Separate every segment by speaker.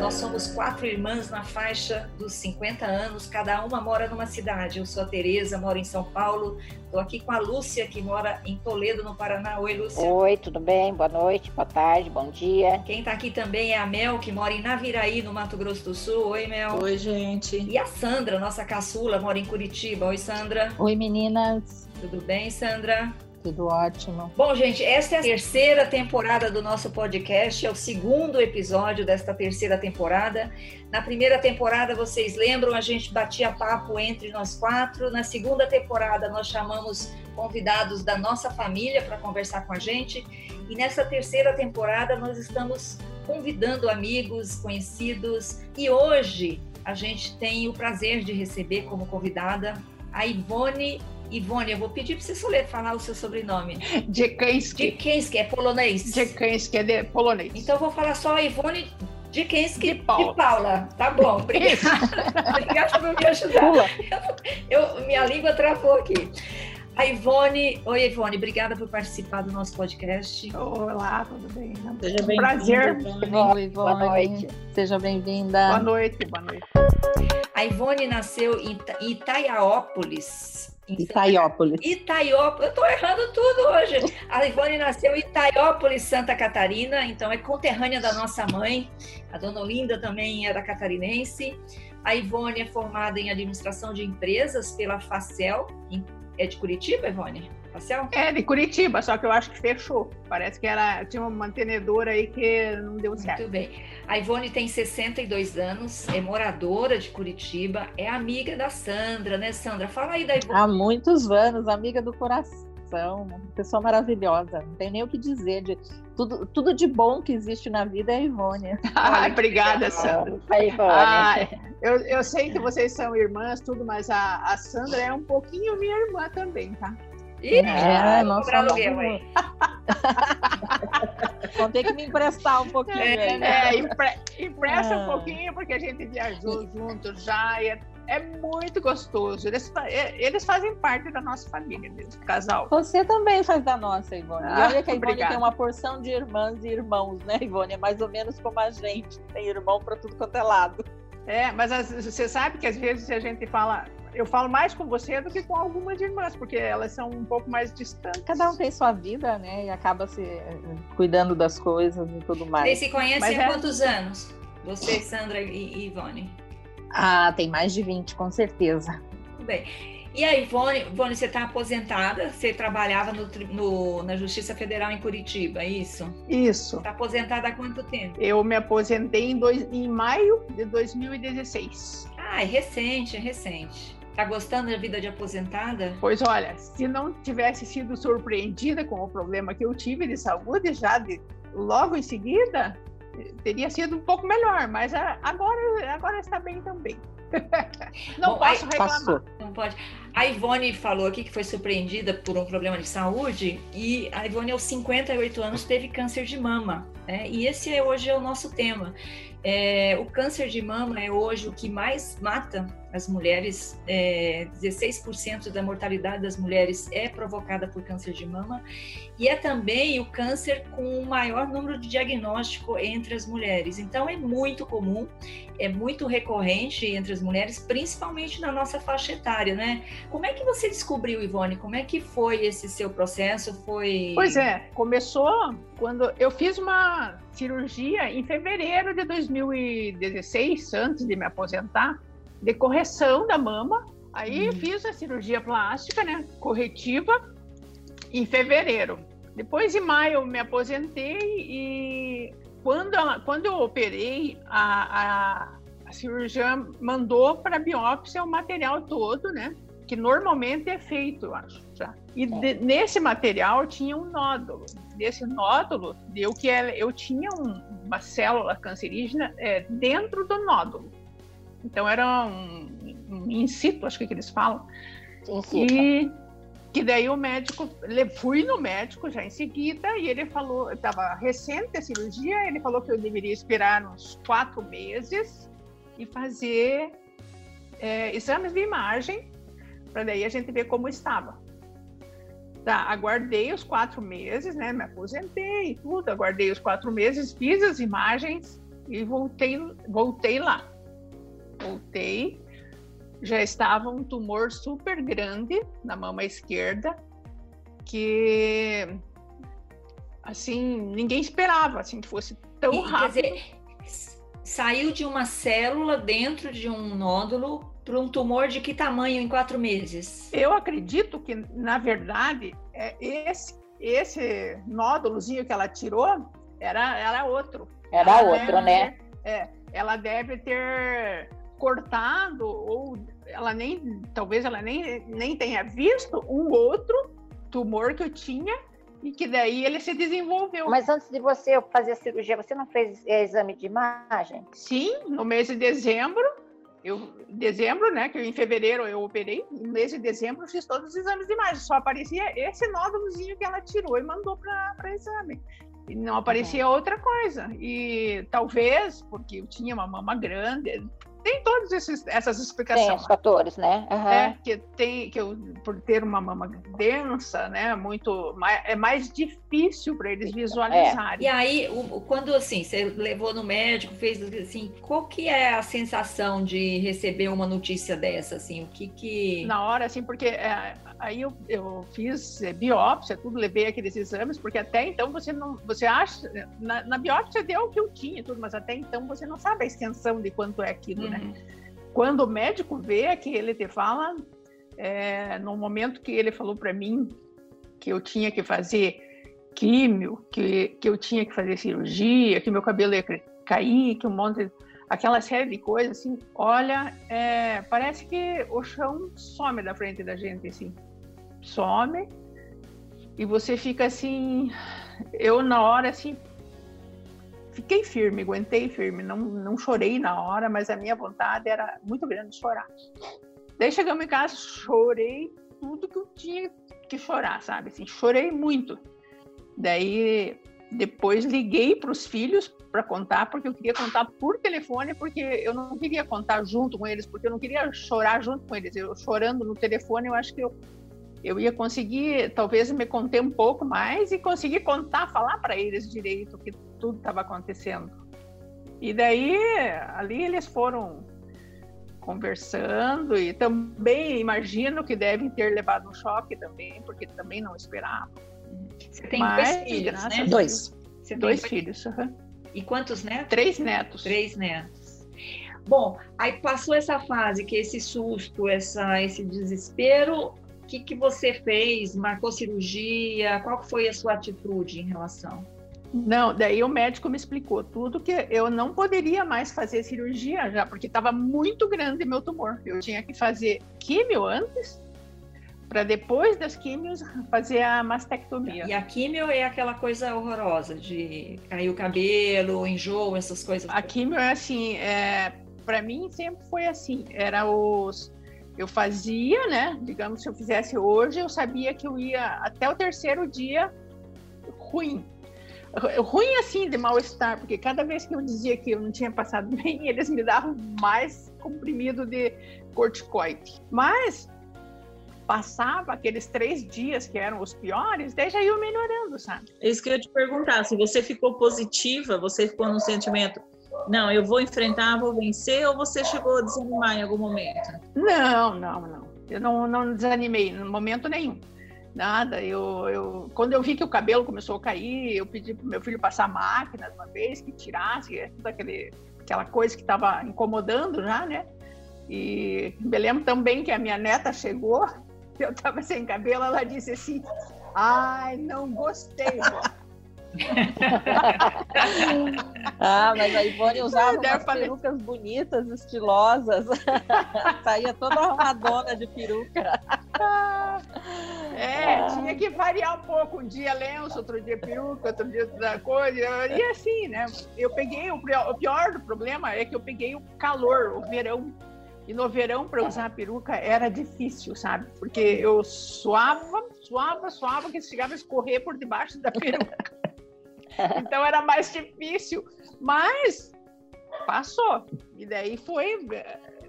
Speaker 1: Nós somos quatro irmãs na faixa dos 50 anos, cada uma mora numa cidade. Eu sou a Tereza, moro em São Paulo. Estou aqui com a Lúcia, que mora em Toledo, no Paraná. Oi, Lúcia.
Speaker 2: Oi, tudo bem? Boa noite, boa tarde, bom dia.
Speaker 1: Quem está aqui também é a Mel, que mora em Naviraí, no Mato Grosso do Sul. Oi, Mel.
Speaker 3: Oi, gente.
Speaker 1: E a Sandra, nossa caçula, mora em Curitiba. Oi, Sandra.
Speaker 4: Oi, meninas.
Speaker 1: Tudo bem, Sandra?
Speaker 4: Tudo ótimo.
Speaker 1: Bom, gente, esta é a terceira temporada do nosso podcast, é o segundo episódio desta terceira temporada. Na primeira temporada, vocês lembram, a gente batia papo entre nós quatro. Na segunda temporada, nós chamamos convidados da nossa família para conversar com a gente. E nessa terceira temporada, nós estamos convidando amigos, conhecidos. E hoje a gente tem o prazer de receber como convidada a Ivone Ivone, eu vou pedir para você soler falar o seu sobrenome.
Speaker 3: Dzekanski.
Speaker 1: Dzekanski, é polonês?
Speaker 3: Dzekanski, é de polonês.
Speaker 1: Então eu vou falar só a Ivone Dzekanski de Paula. de Paula. Tá bom, obrigada. obrigada por me ajudar. Eu, eu, minha língua travou aqui. A Ivone, oi Ivone, obrigada por participar do nosso podcast.
Speaker 3: Olá, tudo bem?
Speaker 4: Seja bem-vinda. Prazer. Oi, Ivone. Boa noite. Seja bem-vinda.
Speaker 3: Boa noite, boa noite.
Speaker 1: A Ivone nasceu em Itaiaópolis,
Speaker 4: Itaiópolis.
Speaker 1: Itaiópolis. Eu estou errando tudo hoje. A Ivone nasceu em Itaiópolis, Santa Catarina, então é conterrânea da nossa mãe. A dona Olinda também era catarinense. A Ivone é formada em administração de empresas pela Facel. É de Curitiba, Ivone? Facel?
Speaker 3: É, de Curitiba, só que eu acho que fechou. Parece que era, tinha uma mantenedora aí que não deu certo.
Speaker 1: Muito bem. A Ivone tem 62 anos, é moradora de Curitiba, é amiga da Sandra, né, Sandra? Fala aí da Ivone.
Speaker 4: Há muitos anos, amiga do coração uma pessoa maravilhosa, não tem nem o que dizer. De, tudo, tudo de bom que existe na vida é a Ivone.
Speaker 3: Ah, obrigada, Sandra. A Ivone. Ah, eu, eu sei que vocês são irmãs, tudo, mas a, a Sandra é um pouquinho minha irmã também, tá?
Speaker 1: Ih, é, nossa, aluguel aí.
Speaker 4: Vão ter que me emprestar um pouquinho. É,
Speaker 3: né? é empre, empresta um ah. pouquinho, porque a gente viajou junto já. É, é muito gostoso. Eles, é, eles fazem parte da nossa família mesmo, casal.
Speaker 4: Você também faz da nossa, Ivone. Ah, olha que a Ivone obrigada. tem uma porção de irmãs e irmãos, né, Ivone? É mais ou menos como a gente. Tem irmão para tudo quanto é lado.
Speaker 3: É, mas você sabe que às vezes a gente fala, eu falo mais com você do que com algumas irmãs, porque elas são um pouco mais distantes.
Speaker 4: Cada um tem sua vida, né? E acaba se cuidando das coisas e tudo mais.
Speaker 1: Vocês se conhecem há é... quantos anos? Você, Sandra e Ivone?
Speaker 4: Ah, tem mais de 20, com certeza.
Speaker 1: Tudo bem. E aí, Ivone, Ivone você está aposentada, você trabalhava no, no, na Justiça Federal em Curitiba, é isso?
Speaker 3: Isso.
Speaker 1: Está aposentada há quanto tempo?
Speaker 3: Eu me aposentei em, dois, em maio de 2016.
Speaker 1: Ah, é recente, é recente. Tá gostando da vida de aposentada?
Speaker 3: Pois olha, se não tivesse sido surpreendida com o problema que eu tive de saúde já de, logo em seguida, teria sido um pouco melhor, mas agora, agora está bem também. Não Bom, posso reclamar. Passou.
Speaker 1: Não pode. A Ivone falou aqui que foi surpreendida por um problema de saúde e a Ivone aos 58 anos teve câncer de mama. Né? E esse é, hoje é o nosso tema. É, o câncer de mama é hoje o que mais mata as mulheres. É, 16% da mortalidade das mulheres é provocada por câncer de mama e é também o câncer com o maior número de diagnóstico entre as mulheres. Então é muito comum, é muito recorrente entre as mulheres, principalmente na nossa faixa etária, né? Como é que você descobriu, Ivone? Como é que foi esse seu processo? Foi
Speaker 3: Pois é, começou quando eu fiz uma cirurgia em fevereiro de 2016, antes de me aposentar, de correção da mama. Aí hum. fiz a cirurgia plástica, né, corretiva, em fevereiro. Depois, em maio, eu me aposentei e quando, ela, quando eu operei, a, a, a cirurgiã mandou para biópsia o material todo, né? Que normalmente é feito, eu acho, já. E de, nesse material tinha um nódulo desse nódulo deu que eu tinha um, uma célula cancerígena é, dentro do nódulo. Então era um, um in situ, acho que, que eles falam. E que daí o médico, fui no médico já em seguida e ele falou, estava recente a cirurgia, ele falou que eu deveria esperar uns quatro meses e fazer é, exames de imagem para daí a gente ver como estava. Tá, aguardei os quatro meses, né? Me aposentei e tudo, aguardei os quatro meses, fiz as imagens e voltei, voltei lá. Voltei, já estava um tumor super grande na mama esquerda, que assim, ninguém esperava assim que fosse tão e, rápido. Quer
Speaker 1: dizer, saiu de uma célula dentro de um nódulo para um tumor de que tamanho em quatro meses?
Speaker 3: Eu acredito que, na verdade, é esse, esse nódulozinho que ela tirou era, era outro.
Speaker 2: Era ela outro, né?
Speaker 3: Ter, é, ela deve ter cortado ou ela nem talvez ela nem, nem tenha visto um outro tumor que eu tinha e que daí ele se desenvolveu.
Speaker 2: Mas antes de você fazer a cirurgia, você não fez é, exame de imagem?
Speaker 3: Sim, no mês de dezembro eu, dezembro, né, que em fevereiro eu operei, no mês de dezembro fiz todos os exames de imagem, só aparecia esse nódulozinho que ela tirou e mandou para exame. E não aparecia uhum. outra coisa. E talvez, porque eu tinha uma mama grande, tem todas essas explicações. Tem
Speaker 2: os fatores, né?
Speaker 3: Uhum. É, que tem, que eu, por ter uma mama densa, né, muito, é mais difícil para eles visualizarem.
Speaker 1: É. E aí, quando assim, você levou no médico, fez assim, qual que é a sensação de receber uma notícia dessa, assim, o que que...
Speaker 3: Na hora, assim, porque é, aí eu, eu fiz é, biópsia, tudo, levei aqueles exames, porque até então você não, você acha, na, na biópsia deu o que eu tinha, tudo, mas até então você não sabe a extensão de quanto é aquilo? Uhum. né? Quando o médico vê que ele te fala, é, no momento que ele falou para mim que eu tinha que fazer químio, que, que eu tinha que fazer cirurgia, que meu cabelo ia cair, que um monte de aquela série de coisas, assim, olha, é, parece que o chão some da frente da gente, assim some e você fica assim. Eu, na hora, assim, fiquei firme, aguentei firme, não, não chorei na hora, mas a minha vontade era muito grande de chorar. Daí chegamos em casa, chorei tudo que eu tinha que chorar, sabe? Assim, chorei muito. Daí depois liguei para os filhos para contar, porque eu queria contar por telefone, porque eu não queria contar junto com eles, porque eu não queria chorar junto com eles. Eu chorando no telefone, eu acho que eu eu ia conseguir, talvez, me conter um pouco mais e conseguir contar, falar para eles direito o que tudo estava acontecendo. E daí, ali eles foram conversando e também imagino que devem ter levado um choque também, porque também não esperavam.
Speaker 1: Você tem Mas, dois filhos, né?
Speaker 3: Dois. Você dois filhos. Uhum.
Speaker 1: E quantos netos?
Speaker 3: Três netos.
Speaker 1: Três netos. Bom, aí passou essa fase, que esse susto, essa, esse desespero, que, que você fez? Marcou cirurgia? Qual foi a sua atitude em relação?
Speaker 3: Não, daí o médico me explicou tudo que eu não poderia mais fazer cirurgia já, porque estava muito grande meu tumor. Eu tinha que fazer químio antes, para depois das químios fazer a mastectomia.
Speaker 1: E a químio é aquela coisa horrorosa de cair o cabelo, enjoo, essas coisas.
Speaker 3: A químio é assim, é, para mim sempre foi assim, era os eu fazia, né? Digamos, se eu fizesse hoje, eu sabia que eu ia até o terceiro dia ruim. Ruim assim, de mal-estar, porque cada vez que eu dizia que eu não tinha passado bem, eles me davam mais comprimido de corticoide. Mas passava aqueles três dias que eram os piores, daí já ia melhorando, sabe?
Speaker 4: É isso que eu ia te perguntar, se você ficou positiva, você ficou no sentimento, não, eu vou enfrentar, vou vencer, ou você chegou a desanimar em algum momento?
Speaker 3: Não, não, não. Eu não, não desanimei, no momento nenhum. Nada. Eu, eu, quando eu vi que o cabelo começou a cair, eu pedi para meu filho passar a máquina uma vez, que tirasse toda aquele, aquela coisa que estava incomodando já, né? E me lembro também que a minha neta chegou, eu estava sem cabelo, ela disse assim: Ai, não gostei, vó.
Speaker 4: ah, mas a Ivone usava umas perucas bonitas, estilosas. Saía toda arrumadona de peruca.
Speaker 3: É, tinha que variar um pouco. Um dia lenço, outro dia peruca, outro dia outra coisa. E assim, né? Eu peguei, o pior do problema é que eu peguei o calor, o verão. E no verão, para usar a peruca, era difícil, sabe? Porque eu suava, suava, suava, que chegava a escorrer por debaixo da peruca. Então era mais difícil, mas passou. E daí foi,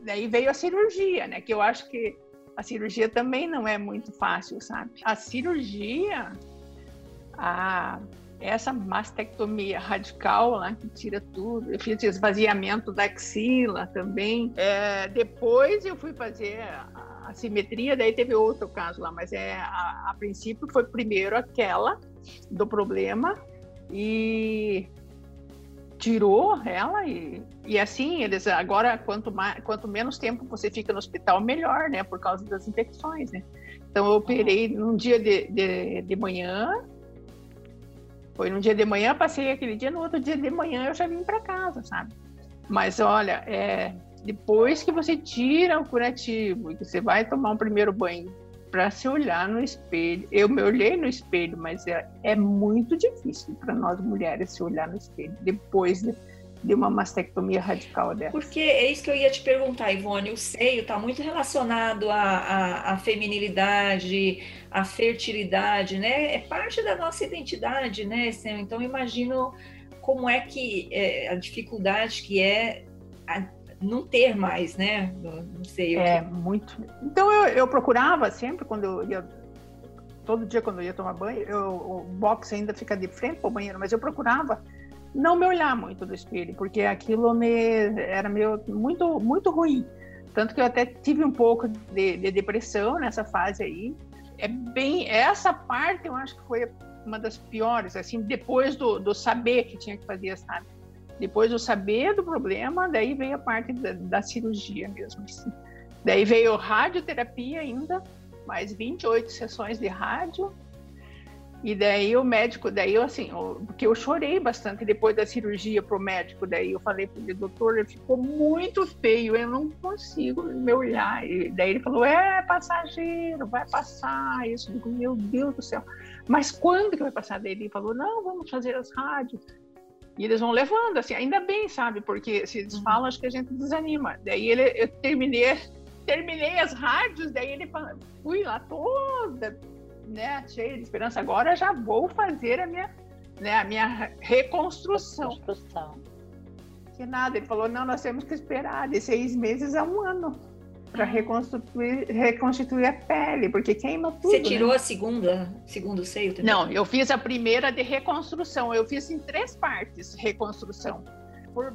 Speaker 3: daí veio a cirurgia, né? Que eu acho que a cirurgia também não é muito fácil, sabe? A cirurgia, a, essa mastectomia radical lá que tira tudo, eu fiz esvaziamento da axila também. É, depois eu fui fazer a, a, simetria, daí teve outro caso lá, mas é a, a princípio foi primeiro aquela do problema e tirou ela e, e assim eles agora quanto mais quanto menos tempo você fica no hospital melhor né por causa das infecções né. Então eu operei num dia de, de, de manhã. Foi num dia de manhã passei aquele dia no outro dia de manhã eu já vim para casa sabe. Mas olha é depois que você tira o curativo e que você vai tomar um primeiro banho para se olhar no espelho. Eu me olhei no espelho, mas é, é muito difícil para nós mulheres se olhar no espelho depois de, de uma mastectomia radical dessa.
Speaker 1: Porque é isso que eu ia te perguntar, Ivone. O seio está muito relacionado à, à, à, feminilidade, à fertilidade, né? É parte da nossa identidade, né? Então, imagino como é que é, a dificuldade que é não ter mais, né? Não sei.
Speaker 3: É, que... muito. Então eu, eu procurava sempre, quando eu ia. Todo dia, quando eu ia tomar banho, eu, o box ainda fica de frente para o banheiro, mas eu procurava não me olhar muito no espelho, porque aquilo me era meio, muito, muito ruim. Tanto que eu até tive um pouco de, de depressão nessa fase aí. É bem. Essa parte eu acho que foi uma das piores, assim, depois do, do saber que tinha que fazer, sabe? Depois do saber do problema, daí veio a parte da, da cirurgia mesmo. Assim. Daí veio radioterapia ainda, mais 28 sessões de rádio. E daí o médico, daí eu assim, porque eu chorei bastante depois da cirurgia pro médico, daí eu falei pro ele, doutor, ficou muito feio, eu não consigo me olhar. E daí ele falou, é passageiro, vai passar isso. Eu digo, meu Deus do céu. Mas quando que vai passar? Daí ele falou, não, vamos fazer as rádios. E eles vão levando, assim, ainda bem, sabe? Porque se eles uhum. falam, acho que a gente desanima. Daí ele, eu terminei, terminei as rádios, daí ele fui lá toda, né, cheia de esperança. Agora já vou fazer a minha, né, a minha reconstrução. reconstrução. Que nada, ele falou, não, nós temos que esperar de seis meses a um ano para reconstituir, reconstituir a pele, porque queima tudo.
Speaker 1: Você tirou
Speaker 3: né?
Speaker 1: a segunda, segundo seio também?
Speaker 3: Não, eu fiz a primeira de reconstrução. Eu fiz em três partes reconstrução. Por,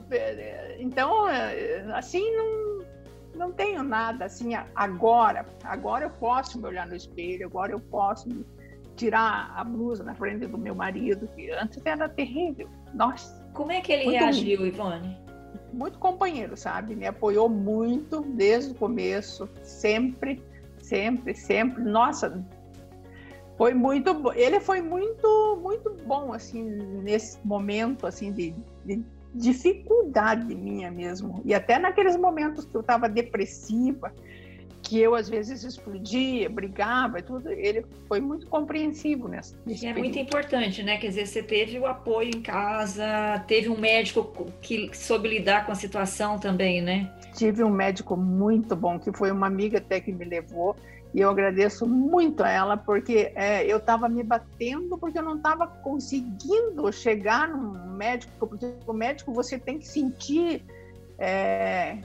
Speaker 3: então, assim, não, não tenho nada assim agora. Agora eu posso me olhar no espelho, agora eu posso tirar a blusa na frente do meu marido, que antes era terrível. Nossa.
Speaker 1: Como é que ele reagiu, ruim. Ivone?
Speaker 3: Muito companheiro, sabe? Me apoiou muito desde o começo, sempre, sempre, sempre. Nossa, foi muito. Ele foi muito, muito bom, assim, nesse momento, assim, de, de dificuldade minha mesmo. E até naqueles momentos que eu estava depressiva, que eu às vezes explodia, brigava e tudo, ele foi muito compreensivo nessa.
Speaker 1: Isso é muito importante, né? Quer dizer, você teve o apoio em casa, teve um médico que soube lidar com a situação também, né?
Speaker 3: Tive um médico muito bom, que foi uma amiga até que me levou, e eu agradeço muito a ela, porque é, eu estava me batendo, porque eu não estava conseguindo chegar num médico, porque o médico você tem que sentir. É,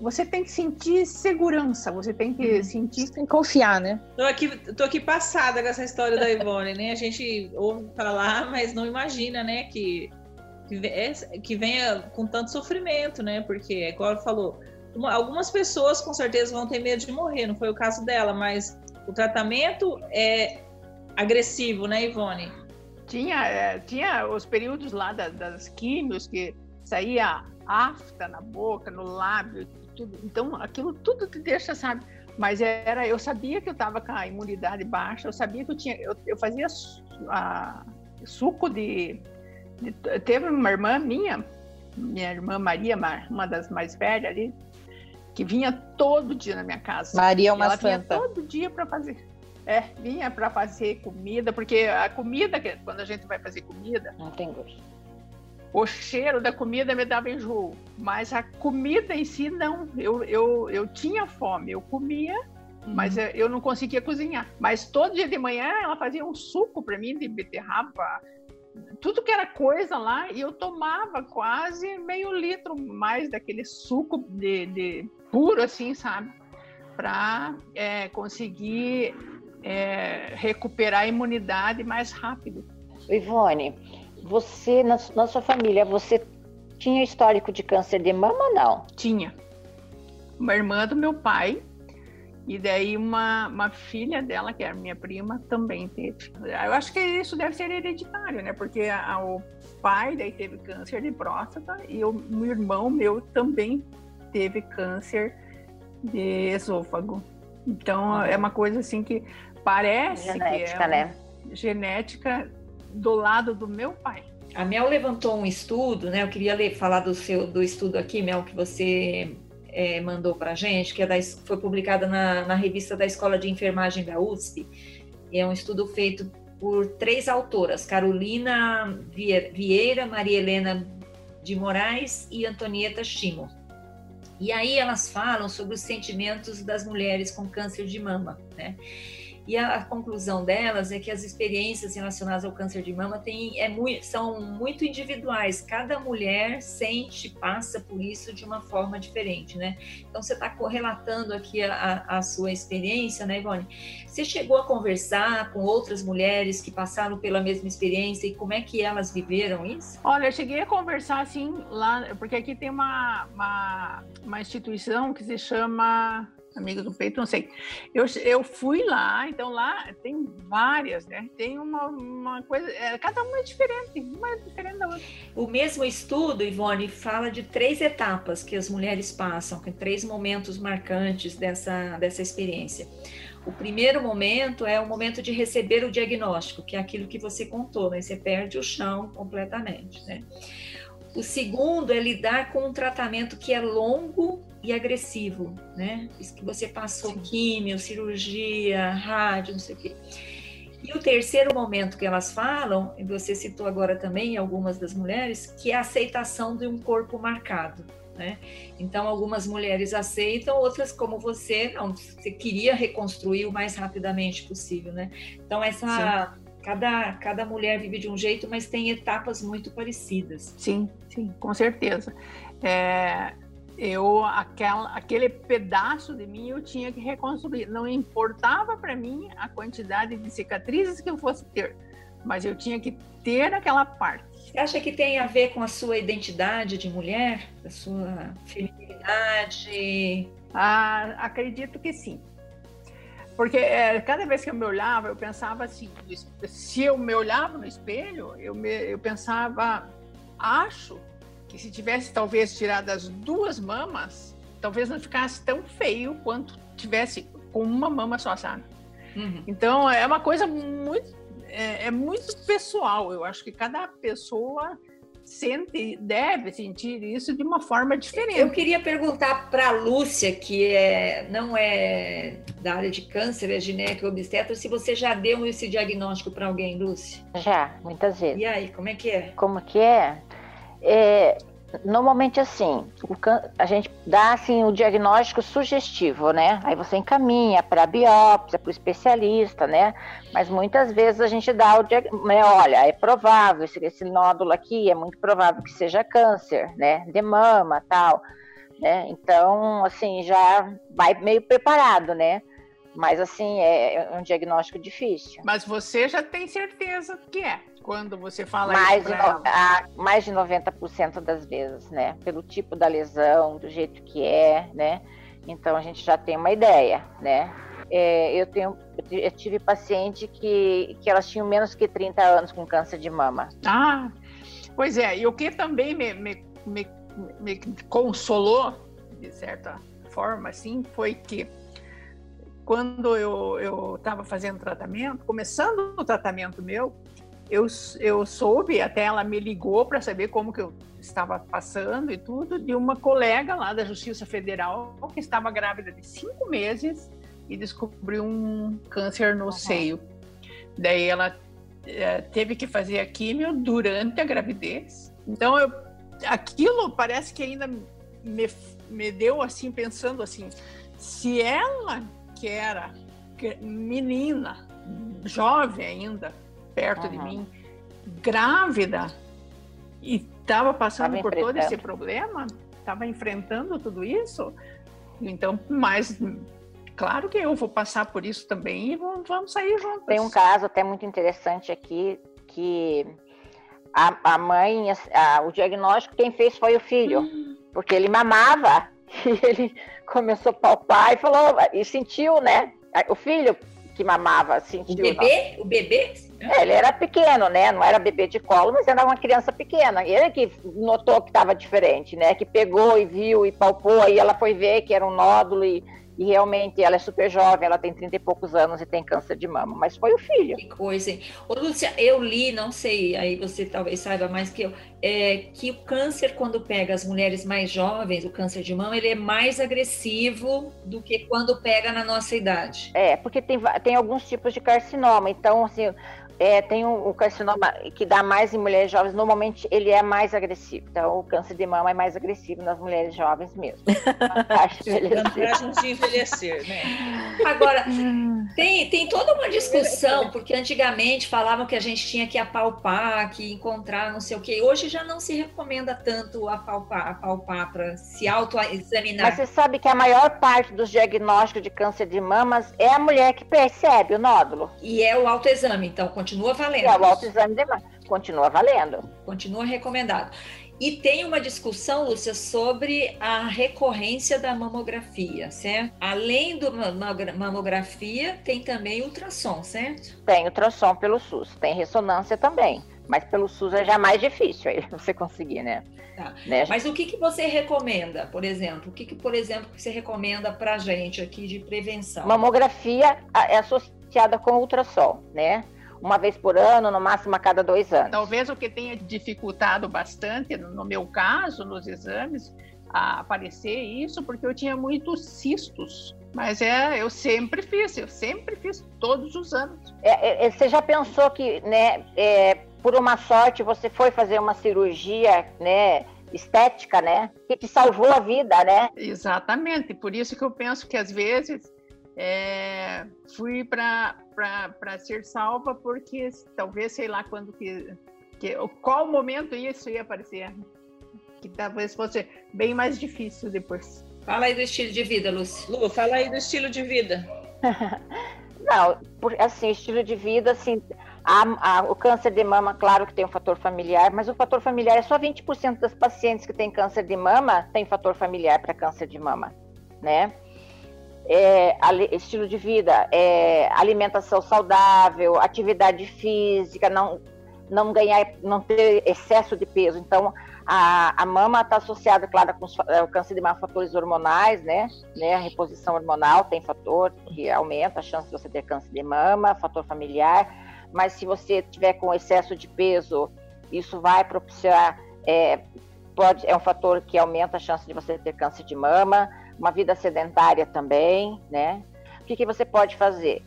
Speaker 3: você tem que sentir segurança, você tem que uhum. sentir.
Speaker 4: Tem que confiar, né?
Speaker 5: Tô aqui, tô aqui passada com essa história da Ivone, né? A gente ouve para lá, mas não imagina, né, que, que, venha com tanto sofrimento, né? Porque, é igual ela falou, uma, algumas pessoas com certeza vão ter medo de morrer, não foi o caso dela, mas o tratamento é agressivo, né, Ivone?
Speaker 3: Tinha, é, tinha os períodos lá das, das químios que saía afta na boca, no lábio, tudo. Então, aquilo tudo te deixa, sabe? Mas era, eu sabia que eu estava com a imunidade baixa, eu sabia que eu tinha, eu, eu fazia a, suco de, de, Teve uma irmã minha, minha irmã Maria, uma das mais velhas ali, que vinha todo dia na minha casa.
Speaker 4: Maria é uma
Speaker 3: ela
Speaker 4: santa.
Speaker 3: Vinha todo dia para fazer. É, vinha para fazer comida, porque a comida, quando a gente vai fazer comida.
Speaker 4: Não tem gosto
Speaker 3: o cheiro da comida me dava enjoo, mas a comida em si não. Eu, eu, eu tinha fome, eu comia, uhum. mas eu não conseguia cozinhar. Mas todo dia de manhã ela fazia um suco para mim de beterraba, tudo que era coisa lá, e eu tomava quase meio litro mais daquele suco de, de puro, assim, sabe? para é, conseguir é, recuperar a imunidade mais rápido.
Speaker 2: Ivone, você, na, na sua família, você tinha histórico de câncer de mama ou não?
Speaker 3: Tinha. Uma irmã do meu pai, e daí uma, uma filha dela, que era minha prima, também teve. Eu acho que isso deve ser hereditário, né? Porque a, o pai daí teve câncer de próstata e o, o irmão meu também teve câncer de esôfago. Então é uma coisa assim que parece genética, que é né? genética do lado do meu pai.
Speaker 1: A Mel levantou um estudo, né? Eu queria ler, falar do seu do estudo aqui, Mel, que você é, mandou para gente, que é da, foi publicada na, na revista da Escola de Enfermagem da USP. É um estudo feito por três autoras: Carolina Vieira, Maria Helena de Moraes e Antonieta Chimo. E aí elas falam sobre os sentimentos das mulheres com câncer de mama, né? E a, a, conclusão delas é que as experiências relacionadas ao câncer de mama tem, é muito, são muito individuais. Cada mulher sente, passa por isso de uma forma diferente, né? Então, você está correlatando aqui a, a, sua experiência, né, Ivone? Você chegou a conversar com outras mulheres que passaram pela mesma experiência e como é que elas viveram isso?
Speaker 3: Olha, eu cheguei a conversar, assim, lá, porque aqui tem uma, uma, uma instituição que se chama Amiga do Peito, não sei. Eu, eu fui lá, então lá tem várias, né? Tem uma, uma coisa, é, cada uma é diferente, uma é diferente da outra.
Speaker 1: O mesmo estudo, Ivone, fala de três etapas que as mulheres passam, que três momentos marcantes dessa, dessa experiência. O primeiro momento é o momento de receber o diagnóstico, que é aquilo que você contou, né? Você perde o chão completamente, né? O segundo é lidar com um tratamento que é longo e agressivo, né? Isso que você passou Sim. químio, cirurgia, rádio, não sei o quê. E o terceiro momento que elas falam, e você citou agora também algumas das mulheres, que é a aceitação de um corpo marcado. Né? Então, algumas mulheres aceitam, outras, como você, não, você queria reconstruir o mais rapidamente possível. Né? Então, essa, cada, cada mulher vive de um jeito, mas tem etapas muito parecidas.
Speaker 3: Sim, sim, com certeza. É, eu aquela, aquele pedaço de mim eu tinha que reconstruir. Não importava para mim a quantidade de cicatrizes que eu fosse ter, mas eu tinha que ter aquela parte.
Speaker 1: Você acha que tem a ver com a sua identidade de mulher, a sua feminilidade?
Speaker 3: Ah, acredito que sim. Porque é, cada vez que eu me olhava, eu pensava assim: se eu me olhava no espelho, eu, me, eu pensava, acho que se tivesse talvez tirado as duas mamas, talvez não ficasse tão feio quanto tivesse com uma mama só, sabe? Uhum. Então é uma coisa muito é, é, muito pessoal. Eu acho que cada pessoa sente, deve sentir isso de uma forma diferente.
Speaker 1: Eu queria perguntar para a Lúcia, que é, não é da área de câncer, é gineco obstetra, se você já deu esse diagnóstico para alguém, Lúcia?
Speaker 2: Já, muitas vezes.
Speaker 1: E aí, como é que é?
Speaker 2: Como que é? É, normalmente assim, a gente dá assim o diagnóstico sugestivo, né? Aí você encaminha para a biópsia, para o especialista, né? Mas muitas vezes a gente dá o diagnóstico, né? olha, é provável esse, esse nódulo aqui é muito provável que seja câncer, né? De mama, tal, né? Então, assim, já vai meio preparado, né? Mas assim, é, é um diagnóstico difícil.
Speaker 3: Mas você já tem certeza que é? Quando você fala
Speaker 2: mais
Speaker 3: isso
Speaker 2: de, a, mais de 90% das vezes, né? Pelo tipo da lesão, do jeito que é, né? Então a gente já tem uma ideia, né? É, eu, tenho, eu tive paciente que, que elas tinham menos que 30 anos com câncer de mama.
Speaker 3: Ah, pois é. E o que também me, me, me, me consolou, de certa forma, assim, foi que quando eu estava fazendo tratamento, começando o tratamento meu, eu, eu soube, até ela me ligou para saber como que eu estava passando e tudo, de uma colega lá da Justiça Federal que estava grávida de cinco meses e descobriu um câncer no uhum. seio. Daí ela é, teve que fazer a químio durante a gravidez. Então, eu, aquilo parece que ainda me, me deu assim, pensando assim, se ela que era menina, jovem ainda, perto uhum. de mim, grávida, e estava passando tava por todo esse problema, estava enfrentando tudo isso, então mais claro que eu vou passar por isso também e vamos, vamos sair juntos.
Speaker 2: Tem um caso até muito interessante aqui que a, a mãe, a, o diagnóstico quem fez foi o filho, hum. porque ele mamava e ele começou a palpar e falou e sentiu, né? O filho que mamava sentiu.
Speaker 1: O bebê? O bebê?
Speaker 2: É, ele era pequeno, né? Não era bebê de colo, mas era uma criança pequena. Ele que notou que estava diferente, né? Que pegou e viu e palpou, aí ela foi ver que era um nódulo e e realmente ela é super jovem, ela tem 30 e poucos anos e tem câncer de mama, mas foi o filho.
Speaker 1: Que coisa, hein? Ô, Lúcia, eu li, não sei, aí você talvez saiba mais que eu, é, que o câncer, quando pega as mulheres mais jovens, o câncer de mama, ele é mais agressivo do que quando pega na nossa idade.
Speaker 2: É, porque tem, tem alguns tipos de carcinoma, então, assim, é, tem um, um, carcinoma que dá mais em mulheres jovens, normalmente ele é mais agressivo. Então, o câncer de mama é mais agressivo nas mulheres jovens mesmo.
Speaker 5: Vantagem de envelhecer, né?
Speaker 1: Agora, tem, tem toda uma discussão, porque antigamente falavam que a gente tinha que apalpar, que encontrar não sei o quê. Hoje já não se recomenda tanto apalpar, apalpar para se autoexaminar.
Speaker 2: Mas você sabe que a maior parte dos diagnósticos de câncer de mamas é a mulher que percebe o nódulo.
Speaker 1: E é o autoexame, então, continua valendo.
Speaker 2: É, o autoexame de mama continua valendo.
Speaker 1: Continua recomendado. E tem uma discussão, Lúcia, sobre a recorrência da mamografia, certo? Além do mamografia, tem também ultrassom, certo?
Speaker 2: Tem ultrassom pelo SUS, tem ressonância também. Mas pelo SUS é já mais difícil aí você conseguir, né?
Speaker 1: Tá. né? Mas o que, que você recomenda, por exemplo? O que, que por exemplo, você recomenda para gente aqui de prevenção?
Speaker 2: Mamografia é associada com ultrassom, né? Uma vez por ano, no máximo a cada dois anos.
Speaker 3: Talvez o que tenha dificultado bastante, no meu caso, nos exames, a aparecer isso, porque eu tinha muitos cistos. Mas é, eu sempre fiz, eu sempre fiz todos os anos.
Speaker 2: É, é, você já pensou que, né, é, por uma sorte, você foi fazer uma cirurgia, né, estética, né, que te salvou a vida, né?
Speaker 3: Exatamente. Por isso que eu penso que às vezes é, fui para ser salva porque talvez sei lá quando que, que qual momento isso ia aparecer? Que talvez fosse bem mais difícil depois.
Speaker 1: Fala aí do estilo de vida Lúcia
Speaker 5: Lu fala aí do estilo de vida.
Speaker 2: Não por, assim estilo de vida assim a, a, o câncer de mama, claro que tem um fator familiar, mas o fator familiar é só 20% das pacientes que têm câncer de mama tem fator familiar para câncer de mama, né? É, estilo de vida, é, alimentação saudável, atividade física, não, não ganhar, não ter excesso de peso. Então, a, a mama está associada, claro, com é, o câncer de mama, fatores hormonais, né? né? A reposição hormonal tem fator que aumenta a chance de você ter câncer de mama, fator familiar. Mas se você tiver com excesso de peso, isso vai propiciar, é, pode, é um fator que aumenta a chance de você ter câncer de mama uma vida sedentária também, né? O que, que você pode fazer?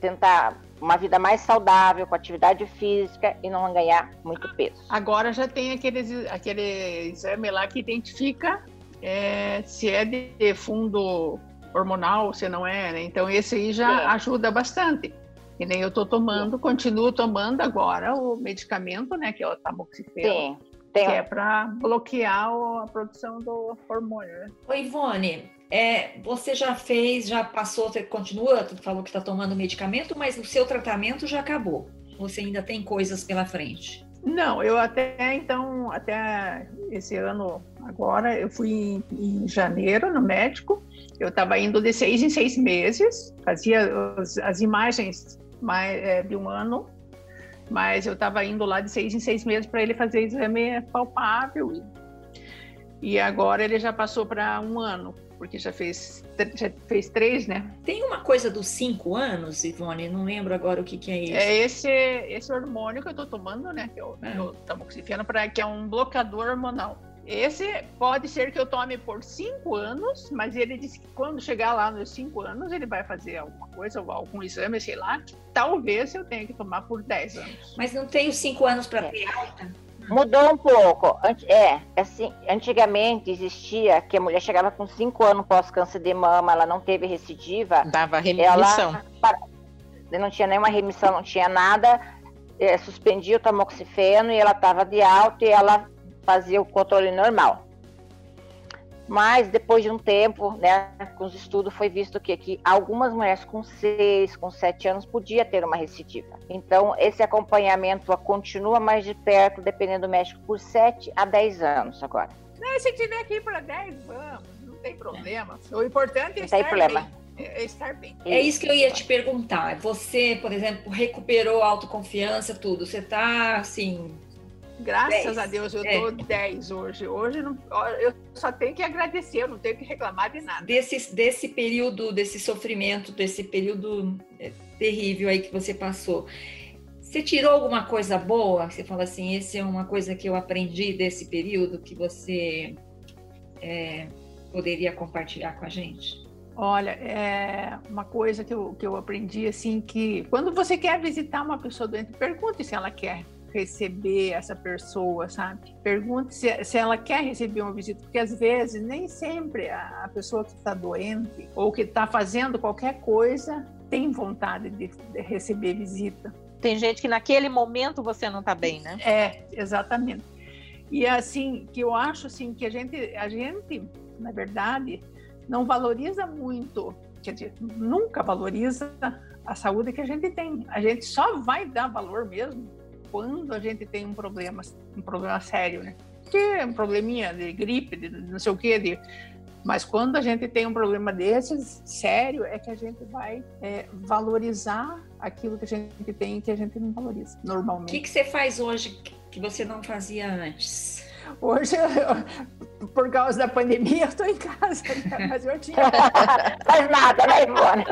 Speaker 2: Tentar uma vida mais saudável, com atividade física e não ganhar muito peso.
Speaker 3: Agora já tem aquele, aquele exame lá que identifica é, se é de fundo hormonal, se não é, né? Então esse aí já é. ajuda bastante. E nem eu estou tomando, continuo tomando agora o medicamento, né, que é o tamoxifeno. Sim. Tem... Que é para bloquear a produção do hormônio. Né?
Speaker 1: Oi, Ivone, é, você já fez, já passou, você continua, tu falou que está tomando medicamento, mas o seu tratamento já acabou. Você ainda tem coisas pela frente?
Speaker 3: Não, eu até então, até esse ano agora, eu fui em, em janeiro no médico. Eu estava indo de seis em seis meses, fazia as, as imagens mais, é, de um ano mas eu estava indo lá de seis em seis meses para ele fazer exame palpável. E, agora ele já passou para um ano, porque já fez, já fez três, né?
Speaker 1: Tem uma coisa dos cinco anos, Ivone, não lembro agora o que, que é isso.
Speaker 3: É esse, esse hormônio que eu estou tomando, né? Que o, é. o tamoxifeno, pra, que é um bloqueador hormonal. Esse pode ser que eu tome por cinco anos, mas ele disse que quando chegar lá nos cinco anos, ele vai fazer alguma coisa, ou algum exame, sei lá. Talvez eu tenha que tomar por dez anos.
Speaker 1: Mas não tem os cinco anos para ter alta?
Speaker 2: Mudou um pouco. É, assim, antigamente existia que a mulher chegava com cinco anos pós-câncer de mama, ela não teve recidiva.
Speaker 1: Dava remissão.
Speaker 2: Ela não tinha nenhuma remissão, não tinha nada. É, suspendia o tamoxifeno e ela estava de alta e ela fazia o controle normal. Mas depois de um tempo, né, com os estudos foi visto que, que algumas mulheres com seis, com sete anos podia ter uma recidiva. Então esse acompanhamento continua mais de perto, dependendo do médico, por sete a dez anos agora.
Speaker 3: Não, se tiver aqui para dez, vamos, não tem problema. O importante é
Speaker 2: Não
Speaker 3: estar
Speaker 2: tem problema.
Speaker 3: bem. É estar bem.
Speaker 1: É isso que eu ia te perguntar. Você, por exemplo, recuperou a autoconfiança, tudo. Você tá assim.
Speaker 3: Graças
Speaker 1: Dez.
Speaker 3: a Deus eu
Speaker 1: É.
Speaker 3: tô 10 hoje. Hoje não- eu só tenho que agradecer, eu não tenho que reclamar de nada.
Speaker 1: Desse, desse período, desse sofrimento, desse período é, terrível aí que você passou. Você tirou alguma coisa boa? Você fala assim, esse é uma coisa que eu aprendi desse período que você é, poderia compartilhar com a gente?
Speaker 3: Olha, é uma coisa que eu, que eu aprendi assim que quando você quer visitar uma pessoa doente, pergunte se ela quer receber essa pessoa, sabe? Pergunte se, se ela quer receber uma visita, porque às vezes nem sempre a, a pessoa que está doente ou que está fazendo qualquer coisa tem vontade de, de receber visita.
Speaker 4: Tem gente que naquele momento você não tá bem, né?
Speaker 3: É, exatamente. E assim, que eu acho assim que a gente, a gente, na verdade, não valoriza muito, quer dizer, nunca valoriza a saúde que a gente tem. A gente só vai dar valor mesmo quando a gente tem um problema, um problema sério, né? Que é um probleminha de gripe, de não sei o quê, de... mas quando a gente tem um problema desses sério, é que a gente vai é, valorizar aquilo que a gente tem e que a gente não valoriza
Speaker 1: O
Speaker 3: normalmente.
Speaker 1: que, que você faz hoje que você não fazia antes?
Speaker 3: Hoje, por causa da pandemia, eu estou em casa, né? mas eu tinha.
Speaker 2: Faz nada, né, Ivone?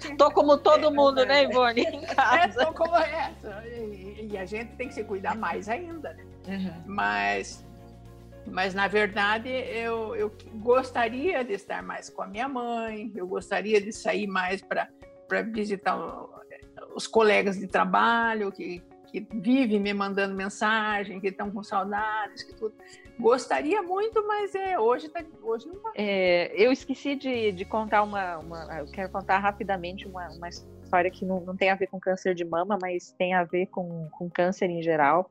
Speaker 3: tinha-
Speaker 4: Tô como todo mundo, né, Ivone? Em
Speaker 3: É,
Speaker 4: casa.
Speaker 3: tô como essa. E, e a gente tem que se cuidar mais ainda, né?
Speaker 1: Aham.
Speaker 3: Mas, mas na verdade, eu, eu gostaria de estar mais com a minha mãe, eu gostaria de sair mais para visitar o- os colegas de trabalho que, que vivem me mandando mensagem, que estão com saudades, que tudo. Gostaria muito, mas é, hoje, tá, hoje não vai.
Speaker 4: É, eu esqueci de, de contar uma, uma- Eu quero contar rapidamente uma, uma história que não, não tem a ver com câncer de mama, mas tem a ver com, com câncer em geral.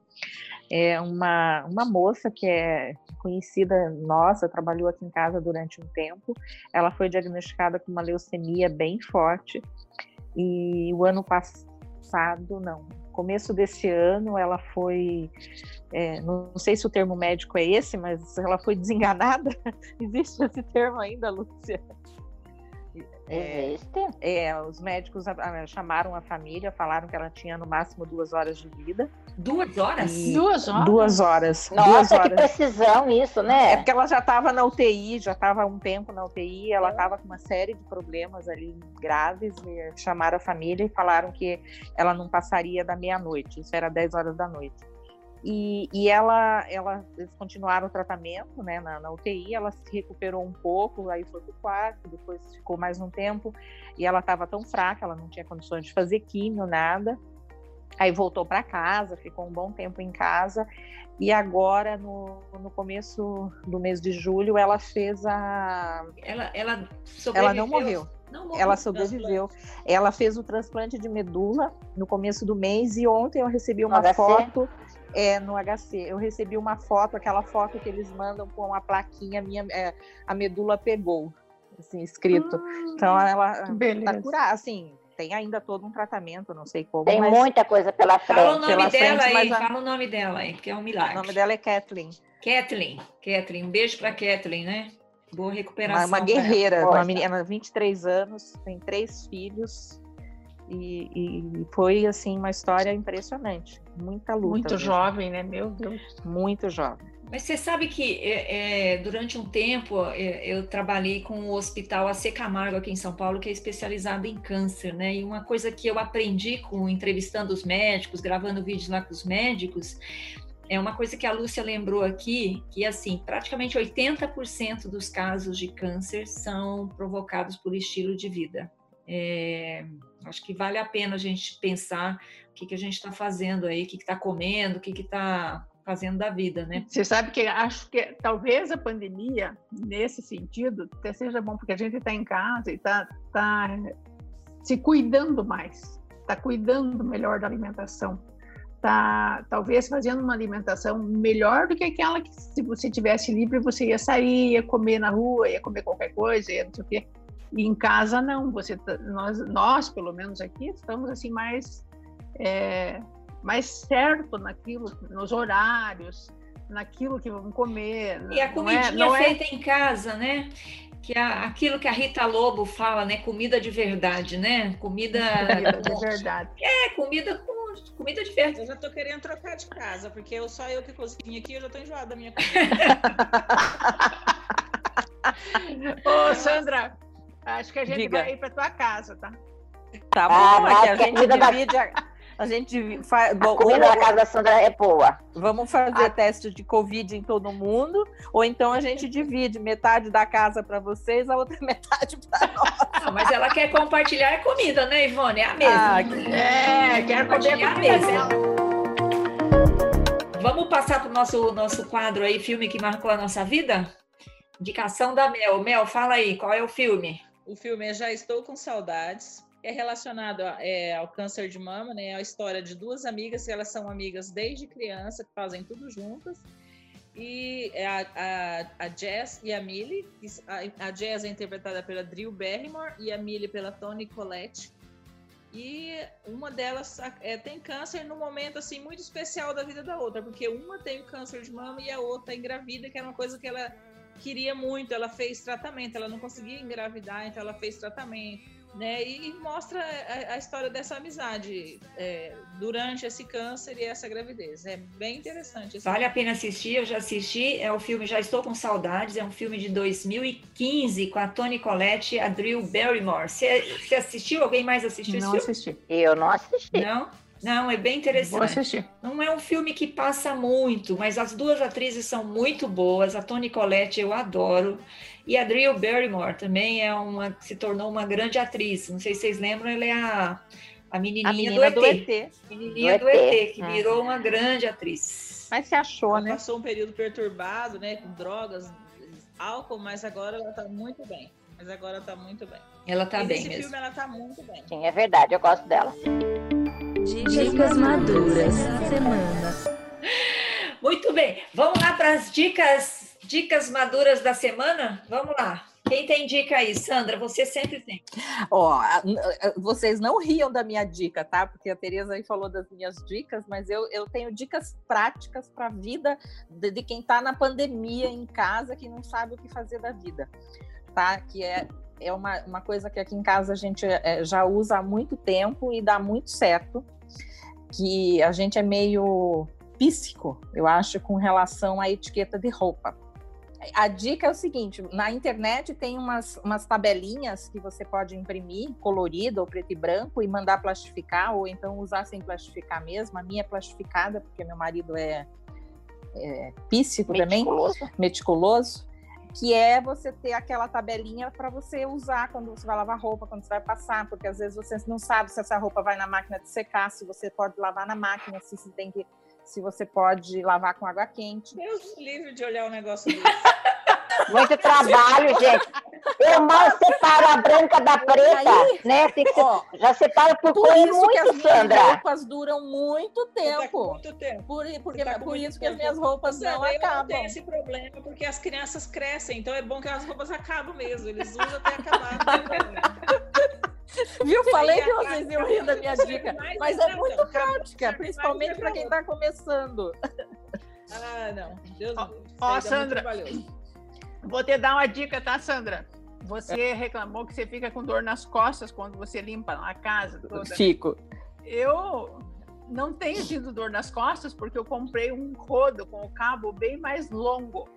Speaker 4: É uma, uma moça que é conhecida nossa, trabalhou aqui em casa durante um tempo. Ela foi diagnosticada com uma leucemia bem forte. E o ano passado, não, começo desse ano, ela foi. é, não sei se o termo médico é esse, mas ela foi desenganada. Existe esse termo ainda, Lúcia? É,
Speaker 2: Existe.
Speaker 4: é, os médicos a- a- chamaram a família, falaram que ela tinha no máximo duas horas de vida.
Speaker 1: Duas horas?
Speaker 4: E-
Speaker 3: Duas horas.
Speaker 4: Duas horas. duas
Speaker 2: Nossa, que
Speaker 4: horas.
Speaker 2: precisão isso,
Speaker 4: É
Speaker 2: né?
Speaker 4: porque ela já estava na UTI, já estava um tempo na UTI,
Speaker 2: É.
Speaker 4: ela estava com uma série de problemas ali graves, e chamaram a família e falaram que ela não passaria da meia-noite, isso era 10 horas da noite. E, e ela, ela, eles continuaram o tratamento né, na, na UTI, ela se recuperou um pouco, aí foi para o quarto, depois ficou mais um tempo, e ela estava tão fraca, ela não tinha condições de fazer químio, nada. Aí voltou para casa, ficou um bom tempo em casa, e agora, no, no começo do mês de julho, ela fez a.
Speaker 1: Ela, ela
Speaker 4: Ela
Speaker 1: sobreviveu?
Speaker 4: não morreu,
Speaker 1: Não morreu.
Speaker 4: ela sobreviveu. Ela fez o transplante de medula no começo do mês, e ontem eu recebi uma
Speaker 2: HC?
Speaker 4: foto. É, no HC. Eu recebi uma foto, aquela foto que eles mandam com uma plaquinha minha, é, a medula pegou, assim, escrito. Então ela tá
Speaker 3: Beleza.
Speaker 4: curada, assim, tem ainda todo um tratamento, não sei como,
Speaker 2: Tem
Speaker 4: mas
Speaker 2: muita coisa pela
Speaker 1: Fala o
Speaker 2: frente.
Speaker 1: nome
Speaker 4: pela
Speaker 1: dela
Speaker 4: frente,
Speaker 1: aí,
Speaker 4: mas a-
Speaker 1: fala o nome dela aí, porque é um
Speaker 4: o
Speaker 1: milagre.
Speaker 4: nome dela é Kathleen.
Speaker 1: Kathleen, Kathleen, um beijo pra Kathleen, né? Boa recuperação.
Speaker 4: Uma, uma guerreira, uma menina, 23 anos, tem três filhos. E, e foi assim uma história impressionante, muita luta.
Speaker 3: Muito
Speaker 4: mesmo,
Speaker 3: jovem, né? Meu Deus.
Speaker 4: Muito jovem.
Speaker 1: Mas você sabe que é, é, durante um tempo é, eu trabalhei com o Hospital AC Camargo aqui em São Paulo, que é especializado em câncer, né? E uma coisa que eu aprendi com entrevistando os médicos, gravando vídeos lá com os médicos, é uma coisa que a Lúcia lembrou aqui, que assim, praticamente 80% dos casos de câncer são provocados por estilo de vida. É, acho que vale a pena a gente pensar o que, que a gente está fazendo aí, o que está comendo, o que está fazendo da vida, né?
Speaker 3: Você sabe que acho que talvez a pandemia, nesse sentido, até seja bom, porque a gente está em casa e está tá se cuidando mais, está cuidando melhor da alimentação. tá talvez fazendo uma alimentação melhor do que aquela que se você tivesse livre você ia sair, ia comer na rua, ia comer qualquer coisa, ia não sei o quê. E em casa não, você tá, nós, nós pelo menos aqui estamos assim mais é, mais certo naquilo, nos horários, naquilo que vamos comer.
Speaker 1: E a comidinha não é, não é feita é... em casa, né? Que é aquilo que a Rita Lobo fala, né? Comida de verdade, né? Comida,
Speaker 3: comida de verdade.
Speaker 1: É, comida com comida de verdade.
Speaker 5: Eu já tô querendo trocar de casa, porque eu, só eu que cozinho aqui, eu já tô enjoada da minha
Speaker 3: comida. Ô, Sandra, acho que a gente Diga. vai ir para tua casa, tá?
Speaker 4: Tá bom, ah, é que a gente divide a... A gente faz.
Speaker 2: A comida da casa da Sandra é boa.
Speaker 4: Vamos fazer a... teste de Covid em todo mundo, ou então a gente divide metade da casa para vocês, a outra metade para nós.
Speaker 1: Não, mas ela quer compartilhar a comida, né, Ivone? É a mesma. Ah,
Speaker 3: é, quer comer a mesma.
Speaker 1: Vamos passar para o nosso, nosso quadro aí, filme que marcou a nossa vida? Indicação da Mel. Mel, fala aí, qual é o filme?
Speaker 5: O filme é Já Estou com Saudades é relacionado é, ao câncer de mama, né? É a história de duas amigas que elas são amigas desde criança, que fazem tudo juntas. E é a, a, a Jess e a Millie. A, a Jess é interpretada pela Drew Barrymore e a Millie pela Toni Collette. E uma delas é, tem câncer num momento assim muito especial da vida da outra, porque uma tem câncer de mama e a outra engravida, que era uma coisa que ela queria muito. Ela fez tratamento, ela não conseguia engravidar, então ela fez tratamento né? E mostra a, a história dessa amizade é, durante esse câncer e essa gravidez. É bem interessante.
Speaker 1: Vale a pena assistir, eu já assisti. É o filme Já Estou com Saudades, é um filme de 2015 com a Toni Collette e a Drew Barrymore. Você assistiu? Alguém mais assistiu
Speaker 2: não esse assisti. Eu não assisti.
Speaker 1: Não? Não, é bem interessante. Vou
Speaker 3: assistir.
Speaker 1: Não é um filme que passa muito, mas as duas atrizes são muito boas. A Toni Collette eu adoro. E a Drew Barrymore também é uma, se tornou uma grande atriz. Não sei se vocês lembram, ela é a, a menininha a do, ET. do ET. Menininha do, do ET, ET, que ah. virou uma grande atriz.
Speaker 4: Mas se achou,
Speaker 5: ela
Speaker 4: né?
Speaker 5: Passou um período perturbado, né? Com drogas, álcool, mas agora ela tá muito bem. Mas agora tá muito bem.
Speaker 1: Ela tá
Speaker 5: e
Speaker 1: bem
Speaker 5: nesse
Speaker 1: mesmo.
Speaker 5: filme ela tá muito bem.
Speaker 2: Sim, é verdade, eu gosto dela.
Speaker 6: Dicas maduras semana.
Speaker 1: Muito bem, vamos lá para as dicas Dicas maduras da semana? Vamos lá. Quem tem dica aí? Sandra, você sempre tem.
Speaker 4: Ó, vocês não riam da minha dica, tá? Porque a Tereza aí falou das minhas dicas, mas eu, eu tenho dicas práticas para a vida de, de quem está na pandemia em casa, que não sabe o que fazer da vida, tá? Que é, é uma, uma coisa que aqui em casa a gente é, já usa há muito tempo e dá muito certo, que a gente é meio psíquico, eu acho, com relação à etiqueta de roupa a dica é o seguinte: na internet tem umas, umas tabelinhas que você pode imprimir, colorido ou preto e branco, e mandar plastificar, ou então usar sem plastificar mesmo. A minha é plastificada, porque meu marido é, é píssico
Speaker 2: meticuloso.
Speaker 4: também, meticuloso. Que é você ter aquela tabelinha para você usar quando você vai lavar roupa, quando você vai passar, porque às vezes você não sabe se essa roupa vai na máquina de secar, se você pode lavar na máquina, se você tem que se você pode lavar com água quente.
Speaker 5: Deus livre de olhar um negócio desse.
Speaker 2: Muito trabalho, gente. Eu mal separo a branca da preta, aí, né? Tem que, ó, já separa por, por cor isso muito, que as Sandra.
Speaker 4: minhas roupas duram muito tá tempo.
Speaker 5: muito tempo.
Speaker 4: Por, porque, tá por isso tempo. que as minhas roupas não acabam. Não
Speaker 5: tem esse problema, porque as crianças crescem, então é bom que as roupas acabam mesmo. Eles usam até acabar.
Speaker 4: Viu? Falei que vocês iam rir da minha dica. Mas é muito prática, principalmente para quem está começando.
Speaker 5: Ah, não. Deus
Speaker 3: Ó, Sandra, vou te dar uma dica, tá, Sandra? Você reclamou que você fica com dor nas costas quando você limpa a casa toda.
Speaker 4: Fico.
Speaker 3: Eu não tenho tido dor nas costas porque eu comprei um rodo com o cabo bem mais longo.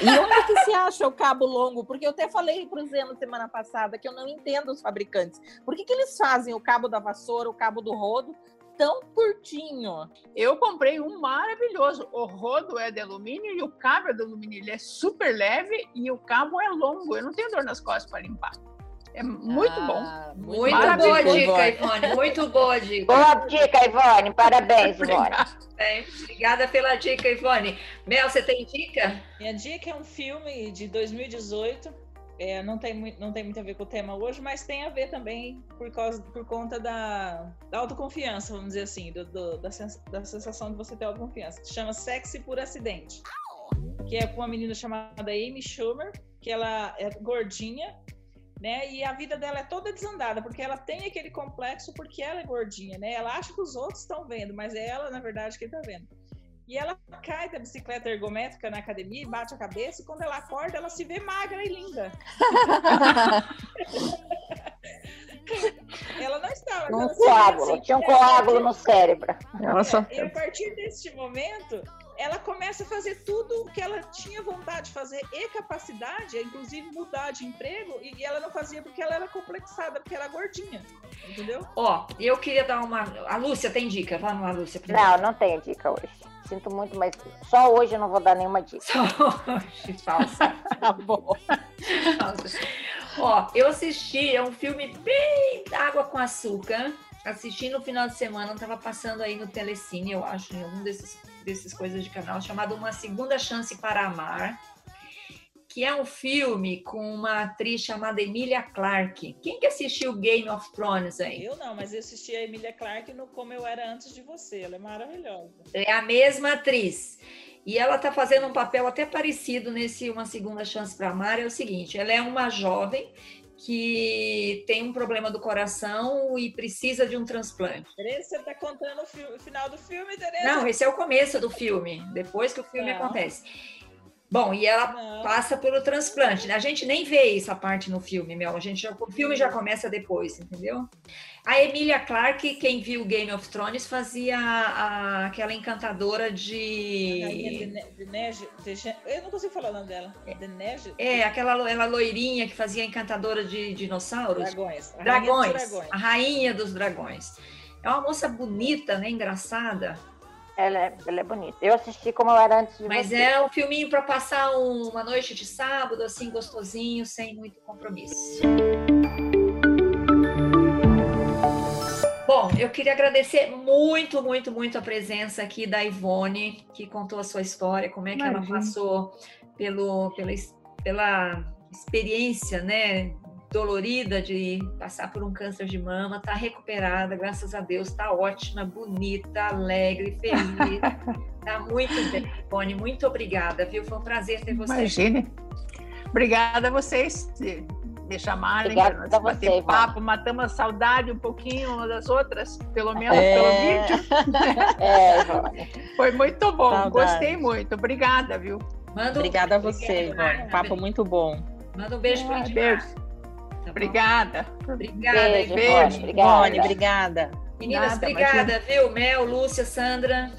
Speaker 4: E onde que se acha o cabo longo? Porque eu até falei para o Zeno semana passada que eu não entendo os fabricantes. Por que, que eles fazem o cabo da vassoura, o cabo do rodo, tão curtinho?
Speaker 3: Eu comprei um maravilhoso. O rodo é de alumínio e o cabo é de alumínio. Ele é super leve e o cabo é longo. Eu não tenho dor nas costas para limpar. É muito ah,
Speaker 1: bom. Muito boa dica, Ivone. Muito boa dica.
Speaker 2: Boa dica, Ivone. Parabéns, Ivone.
Speaker 1: É, obrigada pela dica, Ivone. Mel, você tem dica?
Speaker 5: Minha dica é um filme de 2018 é, não, tem, não tem muito a ver com o tema hoje, mas tem a ver também por, causa, por conta da, da autoconfiança, vamos dizer assim, do, do- da, sens- da sensação de você ter autoconfiança. que chama Sexy por Acidente. Que é com uma menina chamada Amy Schumer, que ela é gordinha, né? E a vida dela é toda desandada, porque ela tem aquele complexo porque ela é gordinha, né? Ela acha que os outros estão vendo, mas é ela, na verdade, que está vendo. E ela cai da bicicleta ergométrica na academia e bate a cabeça, e quando ela acorda, ela se vê magra e linda. Ela não estava.
Speaker 2: Um coágulo,
Speaker 5: assim,
Speaker 2: tinha um
Speaker 5: partir-
Speaker 2: coágulo no cérebro.
Speaker 4: Nossa,
Speaker 5: E a partir deste momento, ela começa a fazer tudo o que ela tinha vontade de fazer e capacidade, inclusive mudar de emprego, e ela não fazia porque ela era complexada, porque ela era gordinha. Entendeu?
Speaker 1: Ó, eu queria dar uma. A Lúcia tem dica? Vamos lá, Lúcia. primeiro.
Speaker 2: Não, não tenho dica hoje. Sinto muito, mas só hoje eu não vou dar nenhuma dica.
Speaker 1: Só falsa.
Speaker 4: tá bom.
Speaker 1: falsa. Ó, eu assisti, é um filme bem água com açúcar. Assisti no final de semana, tava passando aí no Telecine, eu acho, em algum desses, desses coisas de canal, chamado Uma Segunda Chance para Amar, que é um filme com uma atriz chamada Emilia Clarke. Quem que assistiu Game of Thrones aí?
Speaker 5: Eu não, mas eu assisti a Emilia Clarke no Como Eu Era Antes de Você. Ela é maravilhosa.
Speaker 1: É a mesma atriz. E ela tá fazendo um papel até parecido nesse Uma Segunda Chance para Amar. É o seguinte: ela é uma jovem que tem um problema do coração e precisa de um transplante.
Speaker 5: Tereza, você tá contando o, fi- o final do filme, Tereza?
Speaker 1: Não, esse é o começo do filme, depois que o filme
Speaker 5: Não.
Speaker 1: acontece. Bom, e ela
Speaker 5: Não.
Speaker 1: passa pelo transplante. né? A gente nem vê essa parte no filme, Mel. A gente o filme já começa depois, entendeu? A Emilia Clarke, quem viu Game of Thrones, fazia a- aquela encantadora de.
Speaker 5: de, de de Eu não consigo falar o nome dela. De Nege?
Speaker 1: É, aquela ela loirinha que fazia a encantadora de dinossauros.
Speaker 5: Dragões. A Rainha
Speaker 1: Dragões.
Speaker 5: Dragões.
Speaker 1: A rainha dos dragões. É uma moça bonita, né? Engraçada.
Speaker 2: Ela é, ela é bonita. Eu assisti como eu era antes de
Speaker 1: Mas
Speaker 2: você.
Speaker 1: é um filminho para passar um- uma noite de sábado, assim, gostosinho, sem muito compromisso. Bom, eu queria agradecer muito, muito, muito a presença aqui da Ivone, que contou a sua história, como é que ela
Speaker 4: Imagina.
Speaker 1: passou pelo, pela, pela experiência, né, dolorida de passar por um câncer de mama, tá recuperada, graças a Deus, tá ótima, bonita, alegre, feliz. Tá muito bem, Ivone, muito obrigada, viu? Foi um prazer ter você.
Speaker 3: Imagine. Obrigada a vocês de me chamarem
Speaker 2: Obrigada
Speaker 3: para
Speaker 2: você,
Speaker 3: bater
Speaker 2: Ivone.
Speaker 3: papo, matamos a saudade um pouquinho uma das outras, pelo menos
Speaker 4: É.
Speaker 3: pelo vídeo.
Speaker 2: É.
Speaker 3: Foi muito bom,
Speaker 4: Saudade.
Speaker 3: gostei muito. Obrigada, viu?
Speaker 1: Manda um,
Speaker 4: Obrigada a você. Ivone. Papo muito bom.
Speaker 1: manda um beijo para o
Speaker 3: beijo.
Speaker 1: Tá
Speaker 3: Obrigada.
Speaker 1: Obrigada,
Speaker 2: Beijo.
Speaker 3: Beijo.
Speaker 2: Obrigada.
Speaker 4: Obrigada.
Speaker 1: Meninas,
Speaker 3: Nada,
Speaker 1: obrigada, viu? Mel, Lúcia, Sandra.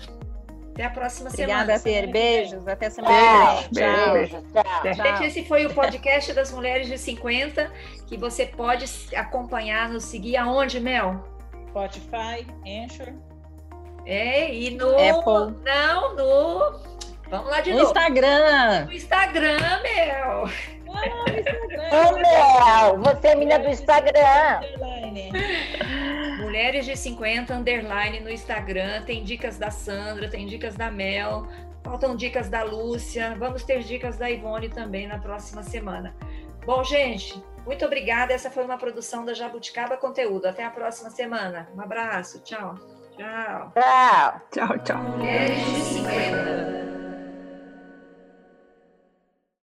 Speaker 1: Até a próxima
Speaker 4: Obrigada,
Speaker 1: semana.
Speaker 4: Fer. Beijos. Até semana
Speaker 2: Tchau.
Speaker 4: que vem. Tchau.
Speaker 2: Beijo. Tchau.
Speaker 3: Tchau.
Speaker 1: Gente, esse foi o podcast das Mulheres de 50, que você pode acompanhar, nos seguir aonde, Mel?
Speaker 5: Spotify, Anchor.
Speaker 1: É, e no...
Speaker 4: Apple.
Speaker 1: Não, no... Vamos lá de
Speaker 4: No
Speaker 1: novo.
Speaker 4: Instagram.
Speaker 1: No Instagram, Mel.
Speaker 5: Instagram.
Speaker 2: Ô, Mel, você é menina do Instagram.
Speaker 1: Mulheres de 50, underline no Instagram. Tem dicas da Sandra, tem dicas da Mel. Faltam dicas da Lúcia. Vamos ter dicas da Ivone também na próxima semana. Bom, gente, muito obrigada. Essa foi uma produção da Jabuticaba Conteúdo. Até a próxima semana. Um abraço. Tchau. Tchau.
Speaker 2: Tchau.
Speaker 3: Tchau, tchau.
Speaker 1: Mulheres de 50.